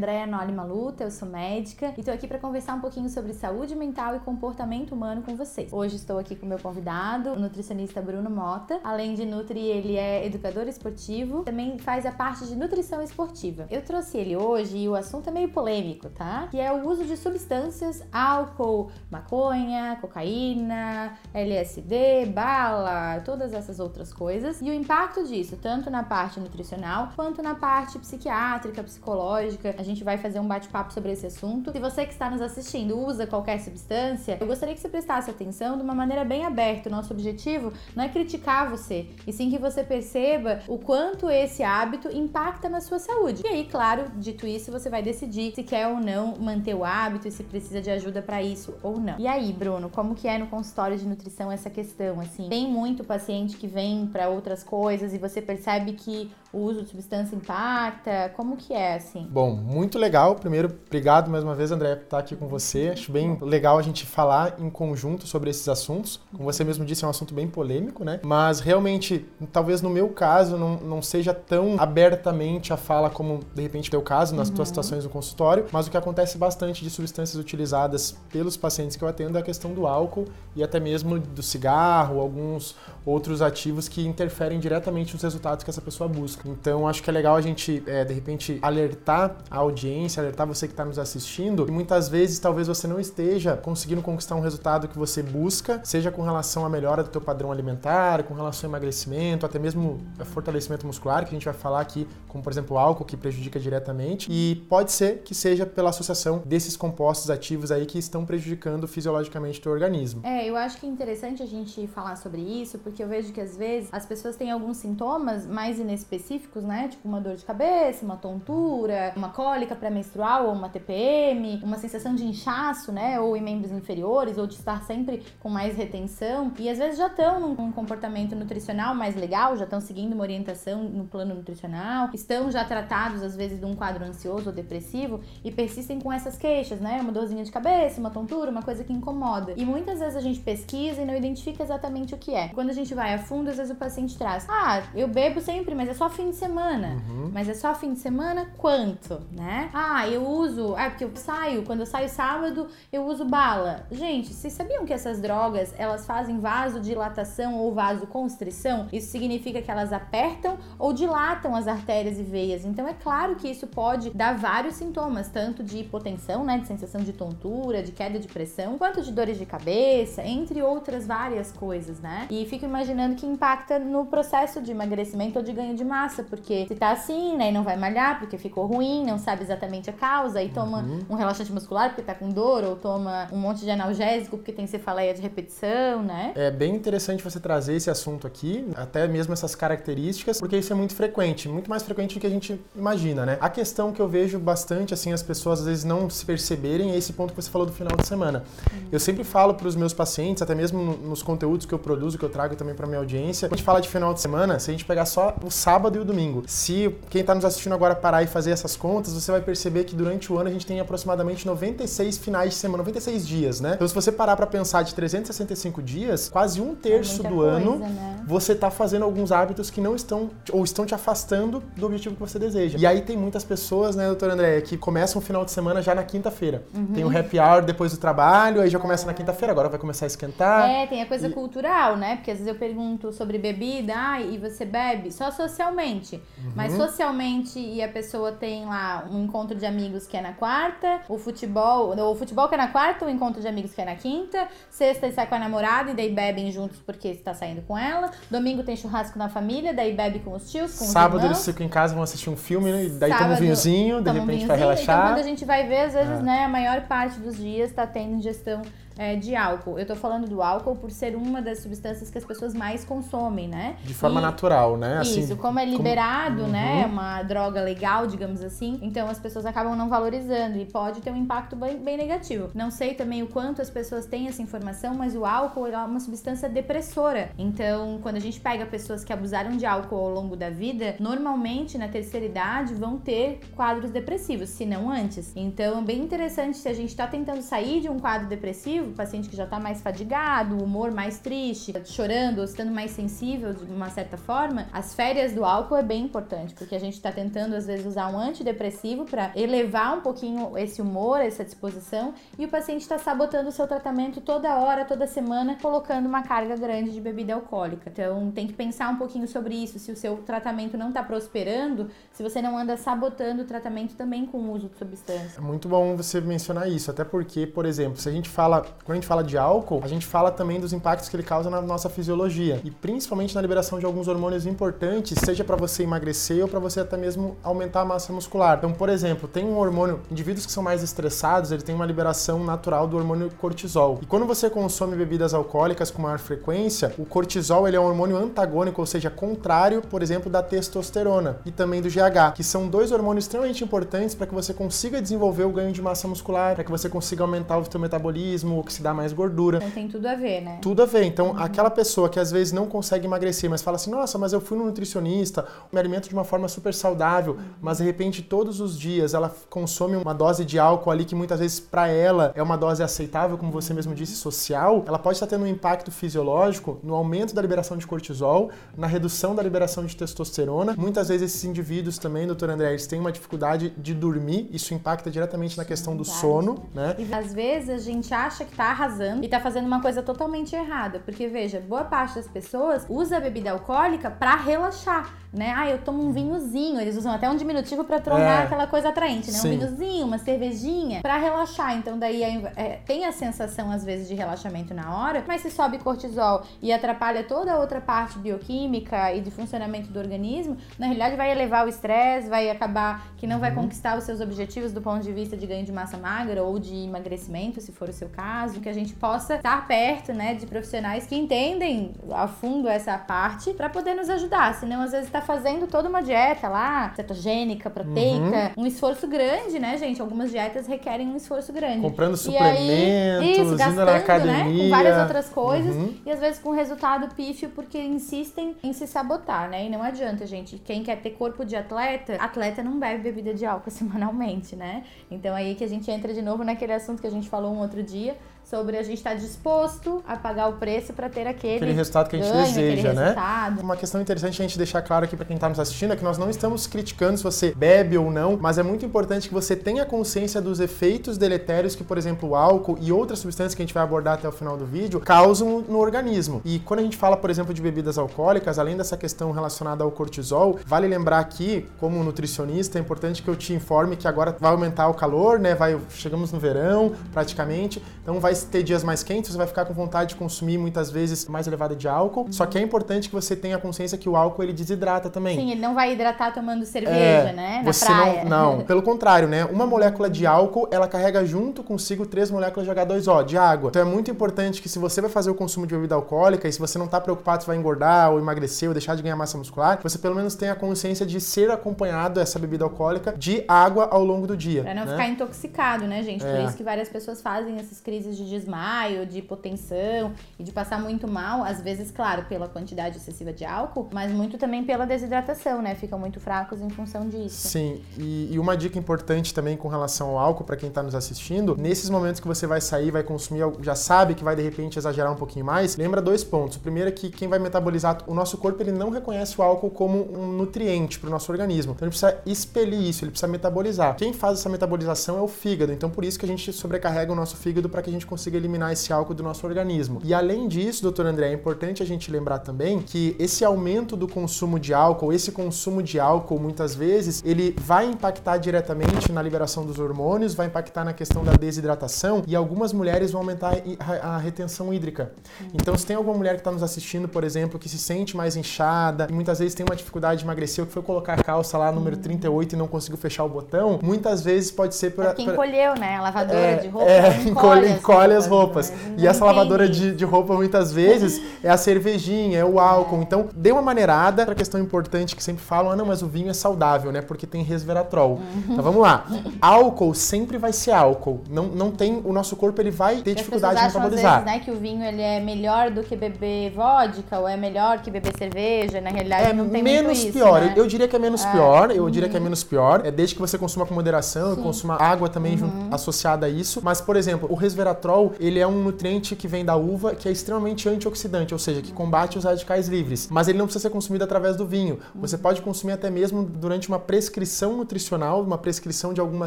Nome é Andréa Noli Maluta, eu sou médica e estou aqui para conversar um pouquinho sobre saúde mental e comportamento humano com vocês. Hoje estou aqui com meu convidado, o nutricionista Bruno Mota. Além de nutri, ele é educador esportivo, também faz a parte de nutrição esportiva. Eu trouxe ele hoje e o assunto é meio polêmico, tá? Que é o uso de substâncias, álcool, maconha, cocaína, LSD, bala, todas essas outras coisas e o impacto disso, tanto na parte nutricional quanto na parte psiquiátrica psicológica. A gente vai fazer um bate-papo sobre esse assunto. Se você que está nos assistindo usa qualquer substância, eu gostaria que você prestasse atenção de uma maneira bem aberta. O nosso objetivo não é criticar você, e sim que você perceba o quanto esse hábito impacta na sua saúde. E aí, claro, dito isso, você vai decidir se quer ou não manter o hábito e se precisa de ajuda para isso ou não. E aí, Bruno, como que é no consultório de nutrição essa questão assim? Tem muito paciente que vem para outras coisas e você percebe que o uso de substância impacta? Como que é, assim? Bom, muito legal. Primeiro, obrigado mais uma vez, André, por estar aqui com você. Acho bem legal a gente falar em conjunto sobre esses assuntos. Como você mesmo disse, é um assunto bem polêmico, né? Mas realmente, talvez no meu caso, não, não seja tão abertamente a fala como, de repente, o teu caso, nas uhum. tuas situações no consultório. Mas o que acontece bastante de substâncias utilizadas pelos pacientes que eu atendo é a questão do álcool e até mesmo do cigarro, alguns outros ativos que interferem diretamente nos resultados que essa pessoa busca. Então, acho que é legal a gente, é, de repente, alertar a audiência, alertar você que está nos assistindo, e muitas vezes talvez você não esteja conseguindo conquistar um resultado que você busca, seja com relação à melhora do teu padrão alimentar, com relação ao emagrecimento, até mesmo fortalecimento muscular, que a gente vai falar aqui, como por exemplo o álcool, que prejudica diretamente, e pode ser que seja pela associação desses compostos ativos aí que estão prejudicando fisiologicamente o teu organismo. É, eu acho que é interessante a gente falar sobre isso, porque eu vejo que às vezes as pessoas têm alguns sintomas mais inespecíficos, né? Tipo uma dor de cabeça, uma tontura, uma cólica pré-menstrual ou uma TPM, uma sensação de inchaço, né? Ou em membros inferiores, ou de estar sempre com mais retenção. E às vezes já estão num comportamento nutricional mais legal, já estão seguindo uma orientação no plano nutricional, estão já tratados às vezes de um quadro ansioso ou depressivo e persistem com essas queixas, né? Uma dorzinha de cabeça, uma tontura, uma coisa que incomoda. E muitas vezes a gente pesquisa e não identifica exatamente o que é. Quando a gente vai a fundo, às vezes o paciente traz: Ah, eu bebo sempre, mas é só fim de semana. Uhum. Mas é só fim de semana quanto, né? Ah, eu uso. Ah, porque eu saio, quando eu saio sábado, eu uso bala. Gente, vocês sabiam que essas drogas elas fazem vasodilatação ou vasoconstrição? Isso significa que elas apertam ou dilatam as artérias e veias. Então é claro que isso pode dar vários sintomas, tanto de hipotensão, né, de sensação de tontura, de queda de pressão, quanto de dores de cabeça, entre outras várias coisas, né? E fico imaginando que impacta no processo de emagrecimento ou de ganho de massa, porque se tá assim, né, e não vai malhar porque ficou ruim, não sabe exatamente a causa, e toma uhum. um relaxante muscular porque tá com dor, ou toma um monte de analgésico porque tem cefaleia de repetição, né? É bem interessante você trazer esse assunto aqui, até mesmo essas características, porque isso é muito frequente, muito mais frequente do que a gente imagina, né? A questão que eu vejo bastante, assim, as pessoas às vezes não se perceberem é esse ponto que você falou do final de semana. Uhum. Eu sempre falo para os meus pacientes, até mesmo nos conteúdos que eu produzo, que eu trago também para minha audiência, quando a gente fala de final de semana, se a gente pegar só o sábado e o domingo, se quem está nos assistindo agora parar e fazer essas contas, você vai perceber que durante o ano a gente tem aproximadamente 96 finais de semana, 96 dias, né? Então se você parar para pensar de 365 dias, quase um terço é do coisa, ano né? você está fazendo alguns hábitos que não estão ou estão te afastando do objetivo que você deseja. E aí tem muitas pessoas, né, doutor André, que começam o final de semana já na quinta-feira. Uhum. Tem o happy hour depois do trabalho, aí já começa na quinta-feira, agora vai começar a esquentar. É, tem a coisa e... cultural, né? Porque às vezes eu pergunto sobre bebida, ah, e você bebe? Só socialmente. Uhum. Mas socialmente e a pessoa tem lá um encontro de amigos que é na quarta, o futebol, o futebol que é na quarta, o encontro de amigos que é na quinta, sexta e sai com a namorada e daí bebem juntos porque está saindo com ela, domingo tem churrasco na família, daí bebe com os tios, com Sábado os eles ficam em casa, vão assistir um filme, né? daí toma um vinhozinho, de repente um vai relaxar. Então quando a gente vai ver, às vezes, é. né, a maior parte dos dias está tendo ingestão é, de álcool. Eu tô falando do álcool por ser uma das substâncias que as pessoas mais consomem, né? De forma e, natural, né? Assim, isso, como é liberado, como... né? Uhum. Uma droga legal, digamos assim. Então as pessoas acabam não valorizando e pode ter um impacto bem, bem negativo. Não sei também o quanto as pessoas têm essa informação, mas o álcool é uma substância depressora. Então, quando a gente pega pessoas que abusaram de álcool ao longo da vida, normalmente na terceira idade vão ter quadros depressivos, se não antes. Então, é bem interessante se a gente tá tentando sair de um quadro depressivo depressivo, paciente que já tá mais fadigado, o humor mais triste, chorando, ou estando mais sensível de uma certa forma, as férias do álcool é bem importante, porque a gente tá tentando às vezes usar um antidepressivo para elevar um pouquinho esse humor, essa disposição, e o paciente está sabotando o seu tratamento toda hora, toda semana, colocando uma carga grande de bebida alcoólica. Então tem que pensar um pouquinho sobre isso, se o seu tratamento não está prosperando, se você não anda sabotando o tratamento também com o uso de substância. É muito bom você mencionar isso, até porque, por exemplo, se a gente fala, quando a gente fala de álcool, a gente fala também dos impactos que ele causa na nossa fisiologia e principalmente na liberação de alguns hormônios importantes, seja para você emagrecer ou para você até mesmo aumentar a massa muscular. Então, por exemplo, tem um hormônio, indivíduos que são mais estressados, ele tem uma liberação natural do hormônio cortisol. E quando você consome bebidas alcoólicas com maior frequência, o cortisol ele é um hormônio antagônico, ou seja, contrário, por exemplo, da testosterona e também do GH, que são dois hormônios extremamente importantes para que você consiga desenvolver o ganho de massa muscular, para que você consiga aumentar o seu metabolismo, oxidar mais gordura. Então tem tudo a ver, né? Tudo a ver. Então, uhum. aquela pessoa que às vezes não consegue emagrecer, mas fala assim: "Nossa, mas eu fui no nutricionista, me alimento de uma forma super saudável", uhum. mas de repente todos os dias ela consome uma dose de álcool ali que muitas vezes para ela é uma dose aceitável, como você mesmo disse, social, ela pode estar tendo um impacto fisiológico no aumento da liberação de cortisol, na redução da liberação de testosterona. Muitas vezes esses indivíduos também, doutor André, eles têm uma dificuldade de dormir, isso impacta diretamente na questão do sono, né? E às vezes a gente acha que tá arrasando e tá fazendo uma coisa totalmente errada, porque veja, boa parte das pessoas usa a bebida alcoólica para relaxar né? Ah, eu tomo um vinhozinho. Eles usam até um diminutivo para tornar é. aquela coisa atraente, né? Sim. Um vinhozinho, uma cervejinha, para relaxar. Então, daí é, tem a sensação, às vezes, de relaxamento na hora, mas se sobe cortisol e atrapalha toda a outra parte bioquímica e de funcionamento do organismo, na realidade vai elevar o estresse, vai acabar que não vai uhum. conquistar os seus objetivos do ponto de vista de ganho de massa magra ou de emagrecimento, se for o seu caso. Que a gente possa estar perto, né, de profissionais que entendem a fundo essa parte para poder nos ajudar. Senão, às vezes, tá Tá fazendo toda uma dieta lá, cetogênica, proteica, uhum. um esforço grande, né, gente? Algumas dietas requerem um esforço grande. Comprando suplementos, aí, isso, gastando, na academia. Né, com várias outras coisas uhum. e às vezes com resultado pífio porque insistem em se sabotar, né? E não adianta, gente. Quem quer ter corpo de atleta, atleta não bebe bebida de álcool semanalmente, né? Então aí que a gente entra de novo naquele assunto que a gente falou um outro dia, sobre a gente estar tá disposto a pagar o preço para ter aquele, aquele resultado que a gente ganho, deseja, né? Resultado. Uma questão interessante a gente deixar claro aqui para quem está nos assistindo é que nós não estamos criticando se você bebe ou não, mas é muito importante que você tenha consciência dos efeitos deletérios que, por exemplo, o álcool e outras substâncias que a gente vai abordar até o final do vídeo causam no organismo. E quando a gente fala, por exemplo, de bebidas alcoólicas, além dessa questão relacionada ao cortisol, vale lembrar aqui, como nutricionista, é importante que eu te informe que agora vai aumentar o calor, né? Vai, chegamos no verão, praticamente, então vai ter dias mais quentes, você vai ficar com vontade de consumir muitas vezes mais elevada de álcool. Uhum. Só que é importante que você tenha consciência que o álcool ele desidrata também. Sim, ele não vai hidratar tomando cerveja, é, né? Na você praia. Não, não, pelo contrário, né? Uma molécula de álcool, ela carrega junto consigo três moléculas de H2O, de água. Então é muito importante que se você vai fazer o consumo de bebida alcoólica e se você não está preocupado se vai engordar ou emagrecer ou deixar de ganhar massa muscular, você pelo menos tenha consciência de ser acompanhado essa bebida alcoólica de água ao longo do dia. Pra não né? ficar intoxicado, né, gente? É. Por isso que várias pessoas fazem essas crises de desmaio, de hipotensão e de passar muito mal, às vezes, claro, pela quantidade excessiva de álcool, mas muito também pela desidratação, né? Ficam muito fracos em função disso. Sim, e, e uma dica importante também com relação ao álcool, para quem está nos assistindo, nesses momentos que você vai sair, vai consumir, já sabe que vai de repente exagerar um pouquinho mais, lembra dois pontos. O primeiro é que quem vai metabolizar, o nosso corpo ele não reconhece o álcool como um nutriente para o nosso organismo. Então ele precisa expelir isso, ele precisa metabolizar. Quem faz essa metabolização é o fígado, então por isso que a gente sobrecarrega o nosso fígado para que a gente consiga consiga eliminar esse álcool do nosso organismo. E além disso, doutor André, é importante a gente lembrar também que esse aumento do consumo de álcool, esse consumo de álcool, muitas vezes, ele vai impactar diretamente na liberação dos hormônios, vai impactar na questão da desidratação e algumas mulheres vão aumentar a retenção hídrica. Então, se tem alguma mulher que está nos assistindo, por exemplo, que se sente mais inchada e muitas vezes tem uma dificuldade de emagrecer, ou que foi colocar a calça lá número 38 e não conseguiu fechar o botão, muitas vezes pode ser por. É que encolheu, né? A lavadora é, de roupa. É, encolhe, encolhe, encolhe as roupas. E essa lavadora de, de roupa, muitas vezes, é a cervejinha, é o álcool. Então, dê uma maneirada. Outra questão importante que sempre falam, ah, não, mas o vinho é saudável, né? Porque tem resveratrol. Uhum. Então, vamos lá. Álcool sempre vai ser álcool. Não, não tem... O nosso corpo, ele vai ter dificuldade de metabolizar. Às vezes, né, que o vinho, ele é melhor do que beber vodka, ou é melhor que beber cerveja. Na realidade, é não tem menos isso, pior. né? Eu, eu, diria que é menos é. pior. Eu uhum. diria que é menos pior. É desde que você consuma com moderação, Sim. consuma água também uhum. associada a isso. Mas, por exemplo, o resveratrol resveratrol, ele é um nutriente que vem da uva que é extremamente antioxidante, ou seja, que combate os radicais livres. Mas ele não precisa ser consumido através do vinho. Você pode consumir até mesmo durante uma prescrição nutricional, uma prescrição de alguma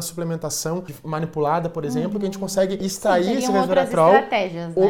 suplementação manipulada, por exemplo, uhum. que a gente consegue extrair Sim, esse resveratrol né?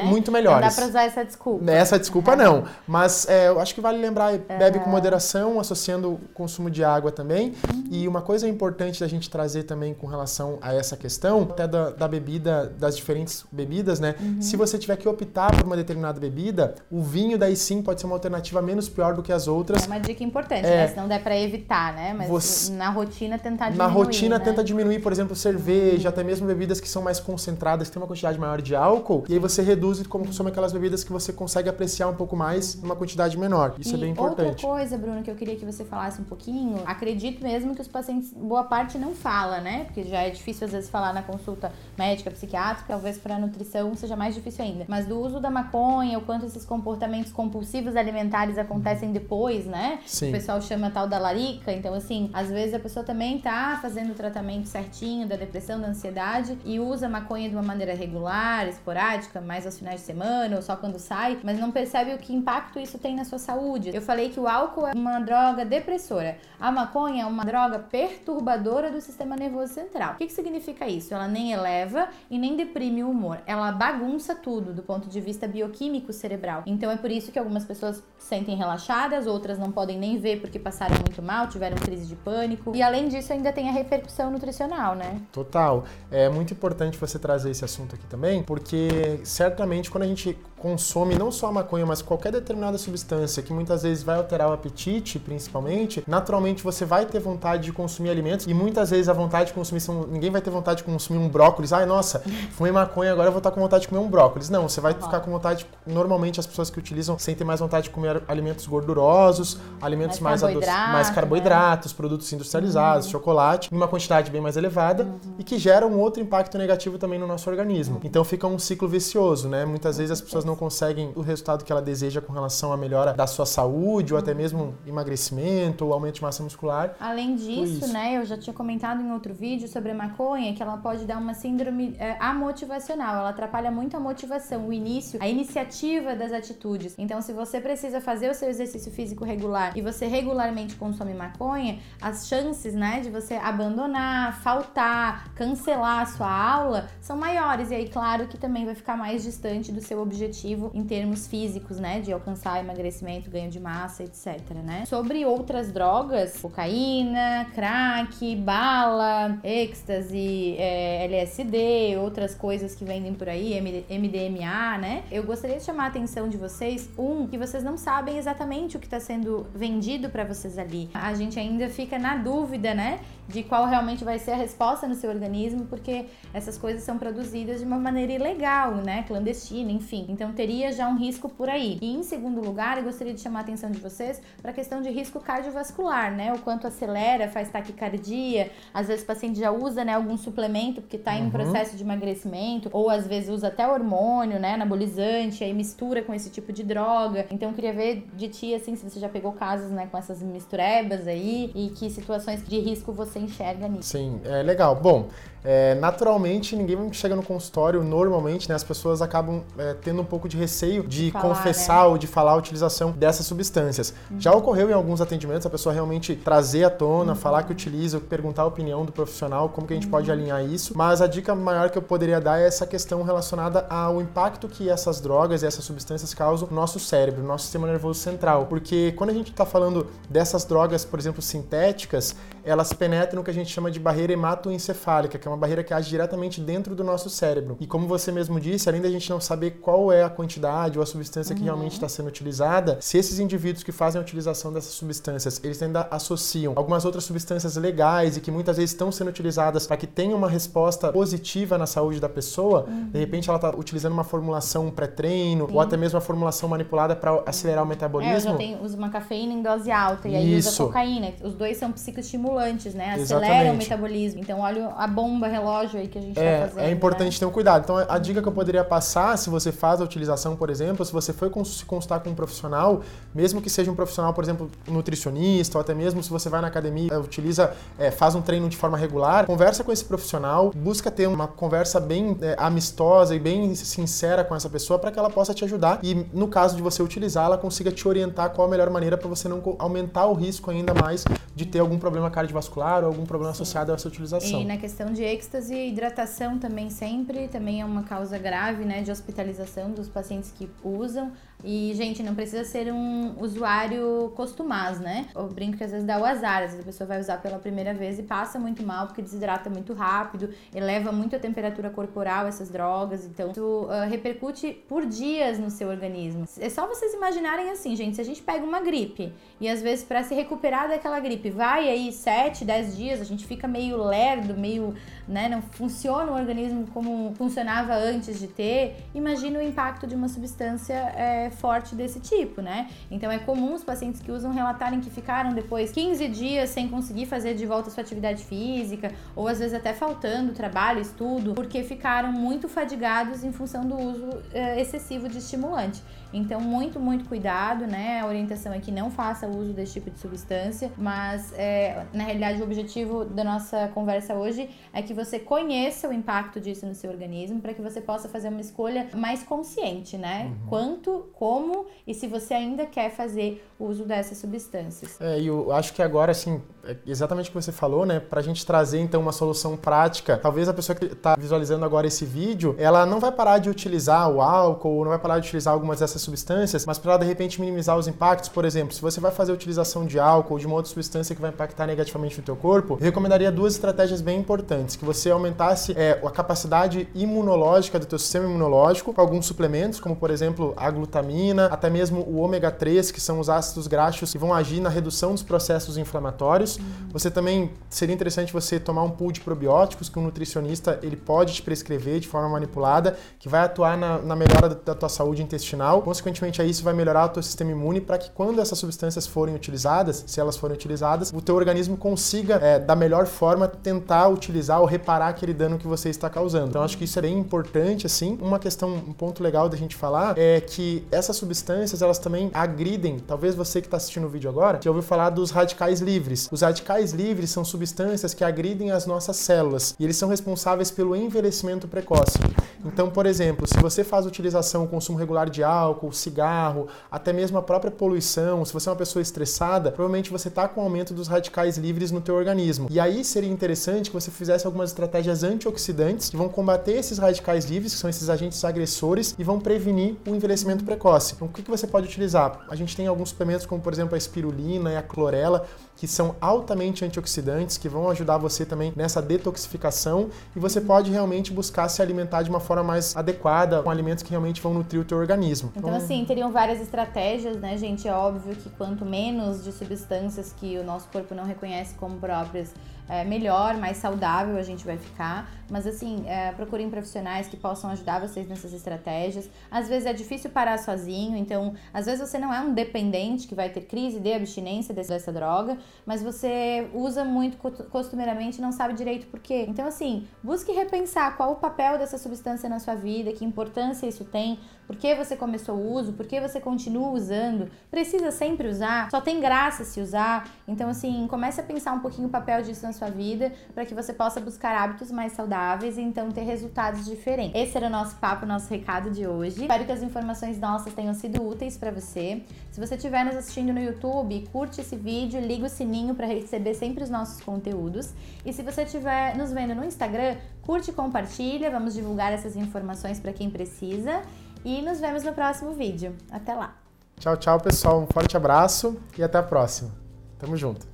muito melhores. Não dá pra usar essa desculpa. Essa desculpa não. Mas é, eu acho que vale lembrar, bebe com moderação, associando o consumo de água também. Uhum. E uma coisa importante da gente trazer também com relação a essa questão, até da, da bebida, das diferentes bebidas, né? Uhum. Se você tiver que optar por uma determinada bebida, o vinho daí sim pode ser uma alternativa menos pior do que as outras. É uma dica importante, é, né? Se não der para evitar, né? Mas você, na rotina tentar diminuir. Na rotina né? tenta diminuir, por exemplo, cerveja, até mesmo bebidas que são mais concentradas, que tem uma quantidade maior de álcool, e aí você reduz e consome aquelas bebidas que você consegue apreciar um pouco mais numa quantidade menor. Isso e é bem importante. Outra coisa, Bruno, que eu queria que você falasse um pouquinho, acredito mesmo que os pacientes, boa parte não fala, né? Porque já é difícil às vezes falar na consulta médica, psiquiátrica, talvez para nutrição seja mais difícil ainda. Mas do uso da maconha, o quanto esses comportamentos compulsivos alimentares acontecem depois, né? Sim. O pessoal chama tal da larica. Então, assim, às vezes a pessoa também tá fazendo o tratamento certinho da depressão, da ansiedade e usa maconha de uma maneira regular, esporádica, mais aos finais de semana ou só quando sai, mas não percebe o que impacto isso tem na sua saúde. Eu falei que o álcool é uma droga depressora. A maconha é uma droga perturbadora do sistema nervoso central. O que, que significa isso? Ela nem eleva e nem deprime o humor. Ela bagunça tudo do ponto de vista bioquímico cerebral. Então é por isso que algumas pessoas se sentem relaxadas, outras não podem nem ver porque passaram muito mal, tiveram crise de pânico. E além disso, ainda tem a repercussão nutricional, né? Total. É muito importante você trazer esse assunto aqui também, porque certamente quando a gente consome não só a maconha, mas qualquer determinada substância que muitas vezes vai alterar o apetite, principalmente, naturalmente você vai ter vontade de consumir alimentos e muitas vezes a vontade de consumir são, ninguém vai ter vontade de consumir um brócolis. Ai, nossa, fumei maconha, agora eu vou estar com vontade de comer um brócolis. Não, você vai ficar com vontade, normalmente as pessoas que utilizam sentem mais vontade de comer alimentos gordurosos, alimentos mais, mais, carboidrato, mais carboidratos, né? produtos industrializados, uhum. chocolate, em uma quantidade bem mais elevada uhum. e que geram um outro impacto negativo também no nosso organismo. Uhum. Então fica um ciclo vicioso, né? Muitas vezes as pessoas não não conseguem o resultado que ela deseja com relação à melhora da sua saúde ou até mesmo emagrecimento ou aumento de massa muscular. Além disso, né, eu já tinha comentado em outro vídeo sobre a maconha que ela pode dar uma síndrome é, amotivacional, ela atrapalha muito a motivação, o início, a iniciativa das atitudes. Então, se você precisa fazer o seu exercício físico regular e você regularmente consome maconha, as chances, né, de você abandonar, faltar, cancelar a sua aula são maiores. E aí, claro que também vai ficar mais distante do seu objetivo objetivo em termos físicos, né, de alcançar emagrecimento, ganho de massa, etc, né? Sobre outras drogas, cocaína, crack, bala, êxtase, é, LSD, outras coisas que vendem por aí, MDMA, né? Eu gostaria de chamar a atenção de vocês, um, que vocês não sabem exatamente o que está sendo vendido para vocês ali. A gente ainda fica na dúvida, né, de qual realmente vai ser a resposta no seu organismo, porque essas coisas são produzidas de uma maneira ilegal, né, clandestina, enfim. Então teria já um risco por aí. E em segundo lugar, eu gostaria de chamar a atenção de vocês para a questão de risco cardiovascular, né? O quanto acelera, faz taquicardia, às vezes o paciente já usa, né, algum suplemento porque está em uhum. processo de emagrecimento, ou às vezes usa até hormônio, né, anabolizante, aí mistura com esse tipo de droga. Então eu queria ver de ti assim se você já pegou casos, né, com essas misturebas aí e que situações de risco você enxerga nisso. Sim, é legal. Bom, é, naturalmente, ninguém chega no consultório, normalmente, né, as pessoas acabam é, tendo um pouco de receio de falar, confessar né? ou de falar a utilização dessas substâncias. Uhum. Já ocorreu em alguns atendimentos a pessoa realmente trazer à tona, uhum. falar que utiliza, perguntar a opinião do profissional, como que a gente uhum. pode alinhar isso. Mas a dica maior que eu poderia dar é essa questão relacionada ao impacto que essas drogas e essas substâncias causam no nosso cérebro, no nosso sistema nervoso central. Porque quando a gente está falando dessas drogas, por exemplo, sintéticas, elas penetram no que a gente chama de barreira hematoencefálica, que é uma barreira que age diretamente dentro do nosso cérebro. E como você mesmo disse, além da gente não saber qual é a quantidade ou a substância uhum. que realmente está sendo utilizada, se esses indivíduos que fazem a utilização dessas substâncias, eles ainda associam algumas outras substâncias legais e que muitas vezes estão sendo utilizadas para que tenha uma resposta positiva na saúde da pessoa, uhum. de repente ela está utilizando uma formulação pré-treino ou até mesmo uma formulação manipulada para acelerar o metabolismo. É, já uso uma cafeína em dose alta e aí Isso. usa cocaína. Os dois são psicoestimulantes estimulantes, né? Aceleram Exatamente. o metabolismo. Então, olha a bomba bomba relógio aí que a gente é, tá fazendo. É importante né? ter um cuidado. Então, a dica que eu poderia passar, se você faz a utilização, por exemplo, se você foi se consultar com um profissional, mesmo que seja um profissional, por exemplo, nutricionista, ou até mesmo se você vai na academia, é, utiliza, é, faz um treino de forma regular, conversa com esse profissional, busca ter uma conversa bem é, amistosa e bem sincera com essa pessoa para que ela possa te ajudar e, no caso de você utilizar, ela consiga te orientar qual a melhor maneira para você não aumentar o risco ainda mais de ter algum problema cardiovascular ou algum problema associado a essa utilização. E na questão de êxtase, hidratação também sempre, também é uma causa grave, né, de hospitalização dos pacientes que usam. E, gente, não precisa ser um usuário costumaz, né? Eu brinco que às vezes dá o azar, às vezes a pessoa vai usar pela primeira vez e passa muito mal porque desidrata muito rápido, eleva muito a temperatura corporal essas drogas, então isso uh, repercute por dias no seu organismo. É só vocês imaginarem assim, gente, se a gente pega uma gripe e às vezes para se recuperar daquela gripe vai aí 7, 10 dias, a gente fica meio lerdo, meio, né, não funciona o organismo como funcionava antes de ter, imagina o impacto de uma substância é, forte desse tipo, né? Então é comum os pacientes que usam relatarem que ficaram depois 15 dias sem conseguir fazer de volta sua atividade física, ou às vezes até faltando trabalho, estudo, porque ficaram muito fadigados em função do uso uh, excessivo de estimulante. Então, muito, muito cuidado, né? A orientação é que não faça uso desse tipo de substância, mas é, na realidade o objetivo da nossa conversa hoje é que você conheça o impacto disso no seu organismo para que você possa fazer uma escolha mais consciente, né? Uhum. Quanto, como e se você ainda quer fazer uso dessas substâncias. É, eu acho que agora, assim, exatamente o que você falou, né? Pra gente trazer então uma solução prática, talvez a pessoa que está visualizando agora esse vídeo, ela não vai parar de utilizar o álcool, não vai parar de utilizar algumas dessas substâncias, mas para de repente minimizar os impactos, por exemplo, se você vai fazer a utilização de álcool ou de uma outra substância que vai impactar negativamente no teu corpo, eu recomendaria duas estratégias bem importantes, que você aumentasse é, a capacidade imunológica do teu sistema imunológico com alguns suplementos, como por exemplo a glutamina, até mesmo o ômega 3, que são os ácidos graxos que vão agir na redução dos processos inflamatórios. Você também seria interessante você tomar um pool de probióticos que um nutricionista ele pode te prescrever de forma manipulada, que vai atuar na, na melhora da, da tua saúde intestinal consequentemente a isso vai melhorar o teu sistema imune para que quando essas substâncias forem utilizadas, se elas forem utilizadas, o teu organismo consiga é, da melhor forma tentar utilizar ou reparar aquele dano que você está causando. Então acho que isso é bem importante assim. Uma questão, um ponto legal da gente falar é que essas substâncias elas também agridem. Talvez você que está assistindo o vídeo agora já ouviu falar dos radicais livres. Os radicais livres são substâncias que agridem as nossas células e eles são responsáveis pelo envelhecimento precoce. Então, por exemplo, se você faz utilização, consumo regular de álcool cigarro, até mesmo a própria poluição, se você é uma pessoa estressada, provavelmente você está com aumento dos radicais livres no teu organismo. E aí seria interessante que você fizesse algumas estratégias antioxidantes que vão combater esses radicais livres, que são esses agentes agressores, e vão prevenir o envelhecimento precoce. Então, o que, que você pode utilizar? A gente tem alguns suplementos como, por exemplo, a espirulina e a clorela, que são altamente antioxidantes, que vão ajudar você também nessa detoxificação e você pode realmente buscar se alimentar de uma forma mais adequada, com alimentos que realmente vão nutrir o teu organismo. Então, então assim, teriam várias estratégias, né, gente? É óbvio que quanto menos de substâncias que o nosso corpo não reconhece como próprias, é, melhor, mais saudável a gente vai ficar. Mas assim, é, procurem profissionais que possam ajudar vocês nessas estratégias. Às vezes é difícil parar sozinho, então às vezes você não é um dependente que vai ter crise de abstinência dessa droga, mas você usa muito costumeiramente e não sabe direito por quê. Então assim, busque repensar qual o papel dessa substância na sua vida, que importância isso tem, por que você começou o uso, por que você continua usando, precisa sempre usar, só tem graça se usar. Então assim, comece a pensar um pouquinho o papel disso na sua vida para que você possa buscar hábitos mais saudáveis e então ter resultados diferentes. Esse era o nosso papo, nosso recado de hoje. Espero que as informações nossas tenham sido úteis para você. Se você estiver nos assistindo no YouTube, curte esse vídeo, liga o sininho para receber sempre os nossos conteúdos. E se você estiver nos vendo no Instagram, curte e compartilha. Vamos divulgar essas informações para quem precisa. E nos vemos no próximo vídeo. Até lá! Tchau, tchau, pessoal. Um forte abraço e até a próxima. Tamo junto.